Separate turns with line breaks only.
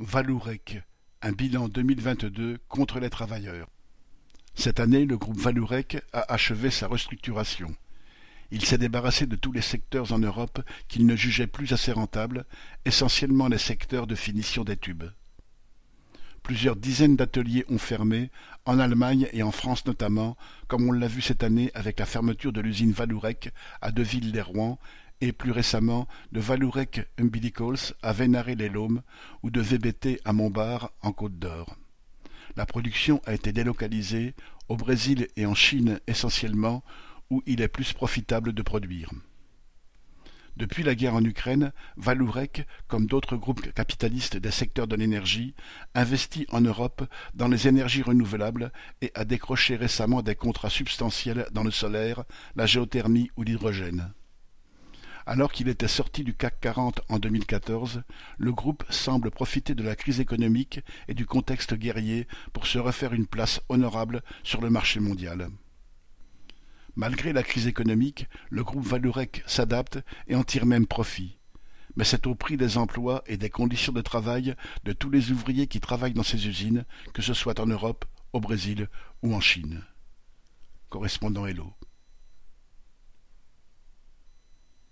Valourec, un bilan deux mille vingt-deux contre les travailleurs. Cette année, le groupe Valourec a achevé sa restructuration. Il s'est débarrassé de tous les secteurs en Europe qu'il ne jugeait plus assez rentables, essentiellement les secteurs de finition des tubes. Plusieurs dizaines d'ateliers ont fermé, en Allemagne et en France notamment, comme on l'a vu cette année avec la fermeture de l'usine Valourec à Deville-les-Rouen et plus récemment de Valourec Umbilicals à Vénaré-les-Laumes ou de VBT à Montbard en Côte d'Or. La production a été délocalisée au Brésil et en Chine essentiellement où il est plus profitable de produire. Depuis la guerre en Ukraine, Valourec, comme d'autres groupes capitalistes des secteurs de l'énergie, investit en Europe dans les énergies renouvelables et a décroché récemment des contrats substantiels dans le solaire, la géothermie ou l'hydrogène. Alors qu'il était sorti du CAC 40 en 2014, le groupe semble profiter de la crise économique et du contexte guerrier pour se refaire une place honorable sur le marché mondial. Malgré la crise économique, le groupe Valourec s'adapte et en tire même profit. Mais c'est au prix des emplois et des conditions de travail de tous les ouvriers qui travaillent dans ces usines, que ce soit en Europe, au Brésil ou en Chine.